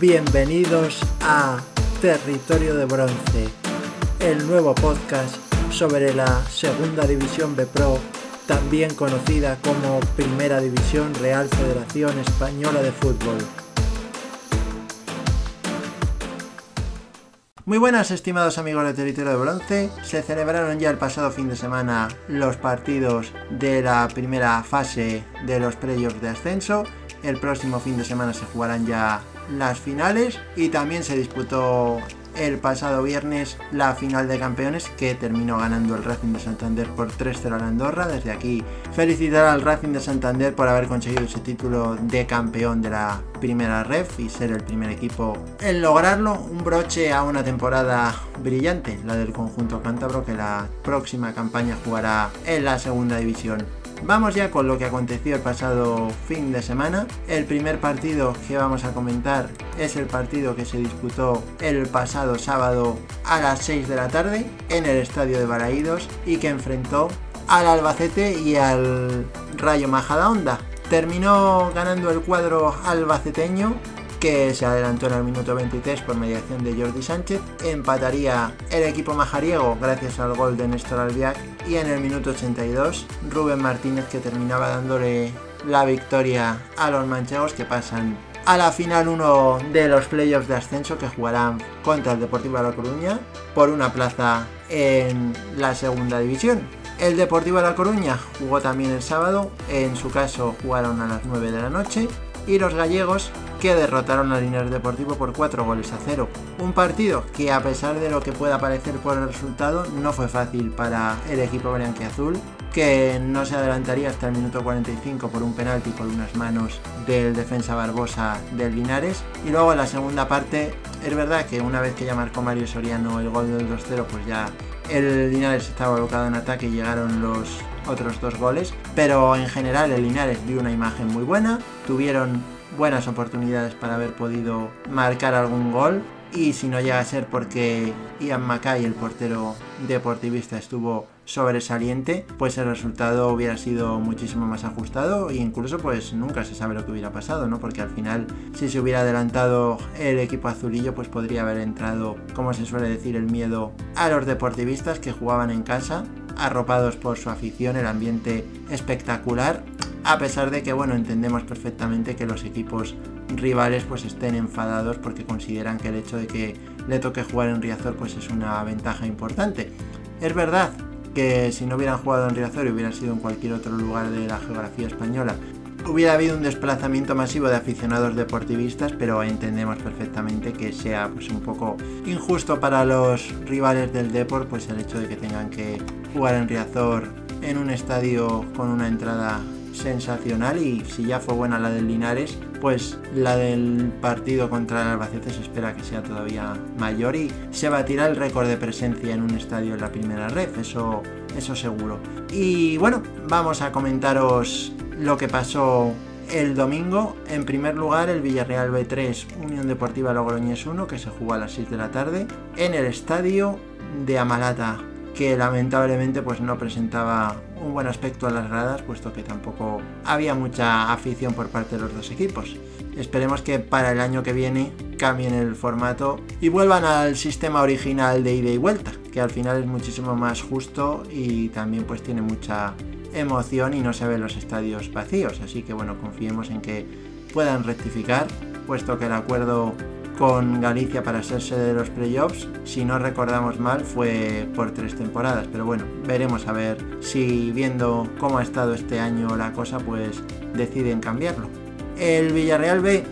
Bienvenidos a Territorio de Bronce, el nuevo podcast sobre la Segunda División B Pro, también conocida como Primera División Real Federación Española de Fútbol. Muy buenas estimados amigos de Territorio de Bronce, se celebraron ya el pasado fin de semana los partidos de la primera fase de los playoffs de ascenso, el próximo fin de semana se jugarán ya las finales y también se disputó el pasado viernes la final de campeones que terminó ganando el Racing de Santander por 3-0 a Andorra. Desde aquí felicitar al Racing de Santander por haber conseguido ese título de campeón de la primera ref y ser el primer equipo en lograrlo. Un broche a una temporada brillante, la del conjunto cántabro que la próxima campaña jugará en la segunda división. Vamos ya con lo que aconteció el pasado fin de semana. El primer partido que vamos a comentar es el partido que se disputó el pasado sábado a las 6 de la tarde en el estadio de Balaídos y que enfrentó al Albacete y al Rayo Majadahonda. Terminó ganando el cuadro albaceteño que se adelantó en el minuto 23 por mediación de Jordi Sánchez. Empataría el equipo majariego gracias al gol de Néstor Albiac y en el minuto 82 Rubén Martínez que terminaba dándole la victoria a los manchegos que pasan a la final uno de los playoffs de ascenso que jugarán contra el Deportivo de La Coruña por una plaza en la segunda división. El Deportivo de La Coruña jugó también el sábado, en su caso jugaron a las 9 de la noche y los gallegos que derrotaron al Linares Deportivo por 4 goles a 0. Un partido que a pesar de lo que pueda parecer por el resultado no fue fácil para el equipo azul que no se adelantaría hasta el minuto 45 por un penalti por unas manos del defensa Barbosa del Linares y luego en la segunda parte es verdad que una vez que ya marcó Mario Soriano el gol del 2-0 pues ya el Linares estaba colocado en ataque y llegaron los otros dos goles, pero en general el Linares dio una imagen muy buena, tuvieron buenas oportunidades para haber podido marcar algún gol y si no llega a ser porque Ian Mackay, el portero deportivista, estuvo sobresaliente, pues el resultado hubiera sido muchísimo más ajustado e incluso pues nunca se sabe lo que hubiera pasado, ¿no? Porque al final si se hubiera adelantado el equipo azulillo pues podría haber entrado, como se suele decir, el miedo a los deportivistas que jugaban en casa, arropados por su afición, el ambiente espectacular a pesar de que bueno entendemos perfectamente que los equipos rivales pues estén enfadados porque consideran que el hecho de que le toque jugar en Riazor pues es una ventaja importante. Es verdad que si no hubieran jugado en Riazor y hubiera sido en cualquier otro lugar de la geografía española, hubiera habido un desplazamiento masivo de aficionados deportivistas, pero entendemos perfectamente que sea pues un poco injusto para los rivales del Deport pues el hecho de que tengan que jugar en Riazor en un estadio con una entrada sensacional y si ya fue buena la del Linares, pues la del partido contra el Albacete se espera que sea todavía mayor y se batirá el récord de presencia en un estadio en la primera red, eso, eso seguro. Y bueno, vamos a comentaros lo que pasó el domingo. En primer lugar, el Villarreal B3, Unión Deportiva Logroñés 1, que se jugó a las 6 de la tarde, en el estadio de Amalata, que lamentablemente pues no presentaba un buen aspecto a las gradas, puesto que tampoco había mucha afición por parte de los dos equipos. Esperemos que para el año que viene cambien el formato y vuelvan al sistema original de ida y vuelta, que al final es muchísimo más justo y también pues tiene mucha emoción y no se ven los estadios vacíos. Así que bueno, confiemos en que puedan rectificar, puesto que el acuerdo con Galicia para sede de los playoffs, si no recordamos mal, fue por tres temporadas. Pero bueno, veremos a ver si viendo cómo ha estado este año la cosa, pues deciden cambiarlo. El Villarreal B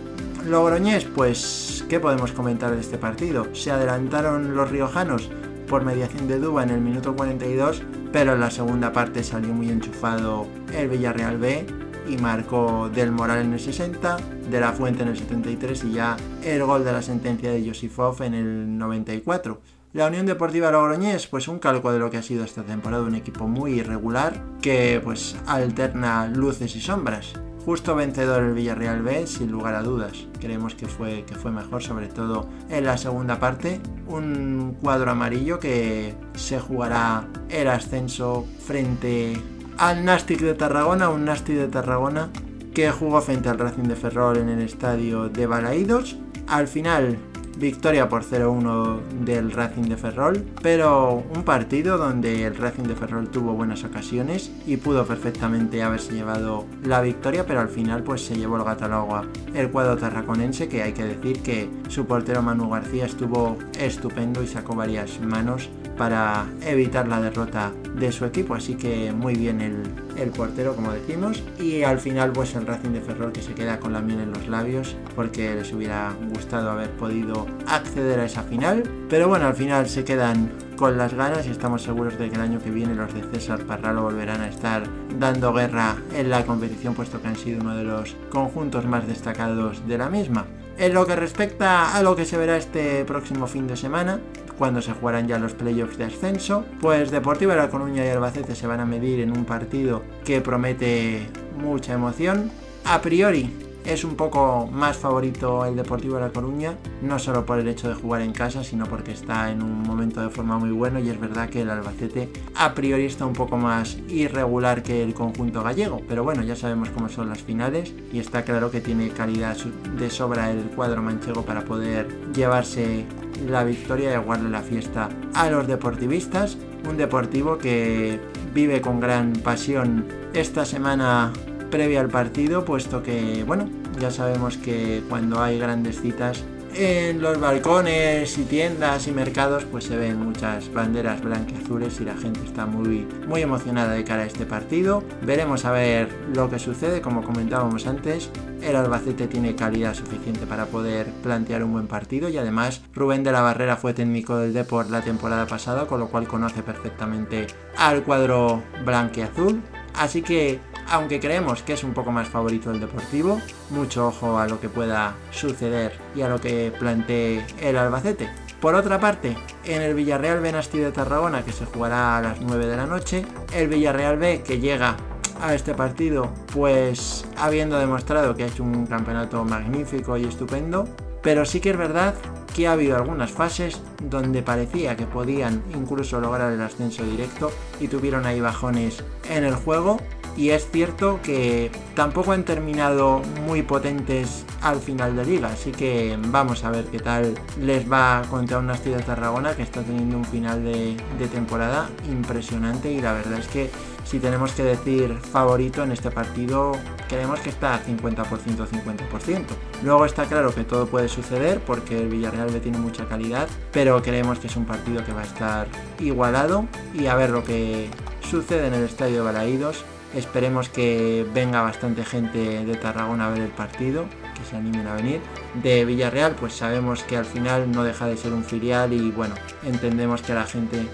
Logroñés, pues, ¿qué podemos comentar de este partido? Se adelantaron los riojanos por mediación de Duba en el minuto 42, pero en la segunda parte salió muy enchufado el Villarreal B y marcó Del Moral en el 60, De La Fuente en el 73 y ya el gol de la sentencia de Josifov en el 94. La Unión Deportiva Logroñés, pues un calco de lo que ha sido esta temporada, un equipo muy irregular que pues alterna luces y sombras. Justo vencedor el Villarreal B, sin lugar a dudas. Creemos que fue, que fue mejor, sobre todo en la segunda parte. Un cuadro amarillo que se jugará el ascenso frente al Nastic de Tarragona, un Nastic de Tarragona que jugó frente al Racing de Ferrol en el estadio de Balaídos. Al final victoria por 0-1 del Racing de Ferrol, pero un partido donde el Racing de Ferrol tuvo buenas ocasiones y pudo perfectamente haberse llevado la victoria, pero al final pues se llevó el gato al agua el cuadro tarraconense, que hay que decir que su portero Manu García estuvo estupendo y sacó varias manos para evitar la derrota de su equipo, así que muy bien el, el portero como decimos y al final pues el Racing de Ferrol que se queda con la miel en los labios porque les hubiera gustado haber podido acceder a esa final pero bueno al final se quedan con las ganas y estamos seguros de que el año que viene los de César Parralo volverán a estar dando guerra en la competición puesto que han sido uno de los conjuntos más destacados de la misma. En lo que respecta a lo que se verá este próximo fin de semana, cuando se jugarán ya los playoffs de ascenso, pues Deportivo de La Coruña y Albacete se van a medir en un partido que promete mucha emoción. A priori es un poco más favorito el Deportivo de La Coruña, no solo por el hecho de jugar en casa, sino porque está en un momento de forma muy bueno y es verdad que el Albacete a priori está un poco más irregular que el conjunto gallego, pero bueno, ya sabemos cómo son las finales y está claro que tiene calidad de sobra el cuadro manchego para poder llevarse la victoria y aguarle la fiesta a los deportivistas, un deportivo que vive con gran pasión esta semana previa al partido, puesto que, bueno, ya sabemos que cuando hay grandes citas en los balcones y tiendas y mercados pues se ven muchas banderas blanqueazules y la gente está muy muy emocionada de cara a este partido. Veremos a ver lo que sucede, como comentábamos antes, el Albacete tiene calidad suficiente para poder plantear un buen partido y además Rubén de la Barrera fue técnico del Deport la temporada pasada, con lo cual conoce perfectamente al cuadro blanqueazul. Así que aunque creemos que es un poco más favorito el Deportivo, mucho ojo a lo que pueda suceder y a lo que plantee el Albacete. Por otra parte, en el Villarreal Benasti de Tarragona, que se jugará a las 9 de la noche, el Villarreal B, que llega a este partido, pues habiendo demostrado que ha hecho un campeonato magnífico y estupendo, pero sí que es verdad que ha habido algunas fases donde parecía que podían incluso lograr el ascenso directo y tuvieron ahí bajones en el juego y es cierto que tampoco han terminado muy potentes al final de liga, así que vamos a ver qué tal les va contra una de Tarragona que está teniendo un final de, temporada impresionante y la verdad es que si tenemos que decir favorito en este partido, creemos que está 50%, 50%. Luego está claro que todo puede suceder porque el Villarreal le tiene mucha calidad, pero creemos que es un partido que va a estar igualado y a ver lo que sucede en el estadio de Balaídos Esperemos que venga bastante gente de Tarragona a ver el partido, que se animen a venir. De Villarreal, pues sabemos que al final no deja de ser un filial y bueno, entendemos que la gente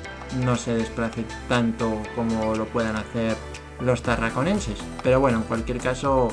no se desplace tanto como lo puedan hacer los tarraconenses. Pero bueno, en cualquier caso,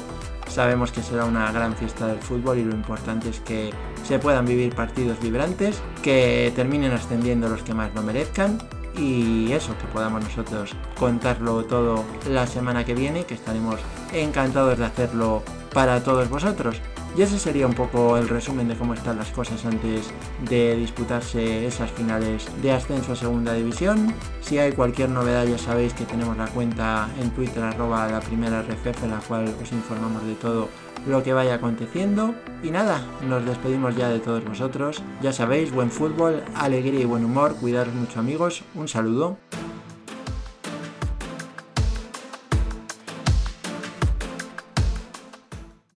sabemos que será una gran fiesta del fútbol y lo importante es que se puedan vivir partidos vibrantes, que terminen ascendiendo los que más lo merezcan y eso, que podamos nosotros contarlo todo la semana que viene, que estaremos encantados de hacerlo para todos vosotros. Y ese sería un poco el resumen de cómo están las cosas antes de disputarse esas finales de ascenso a segunda división. Si hay cualquier novedad ya sabéis que tenemos la cuenta en Twitter arroba la primera RFF en la cual os informamos de todo lo que vaya aconteciendo. Y nada, nos despedimos ya de todos vosotros. Ya sabéis, buen fútbol, alegría y buen humor. Cuidaros mucho amigos. Un saludo.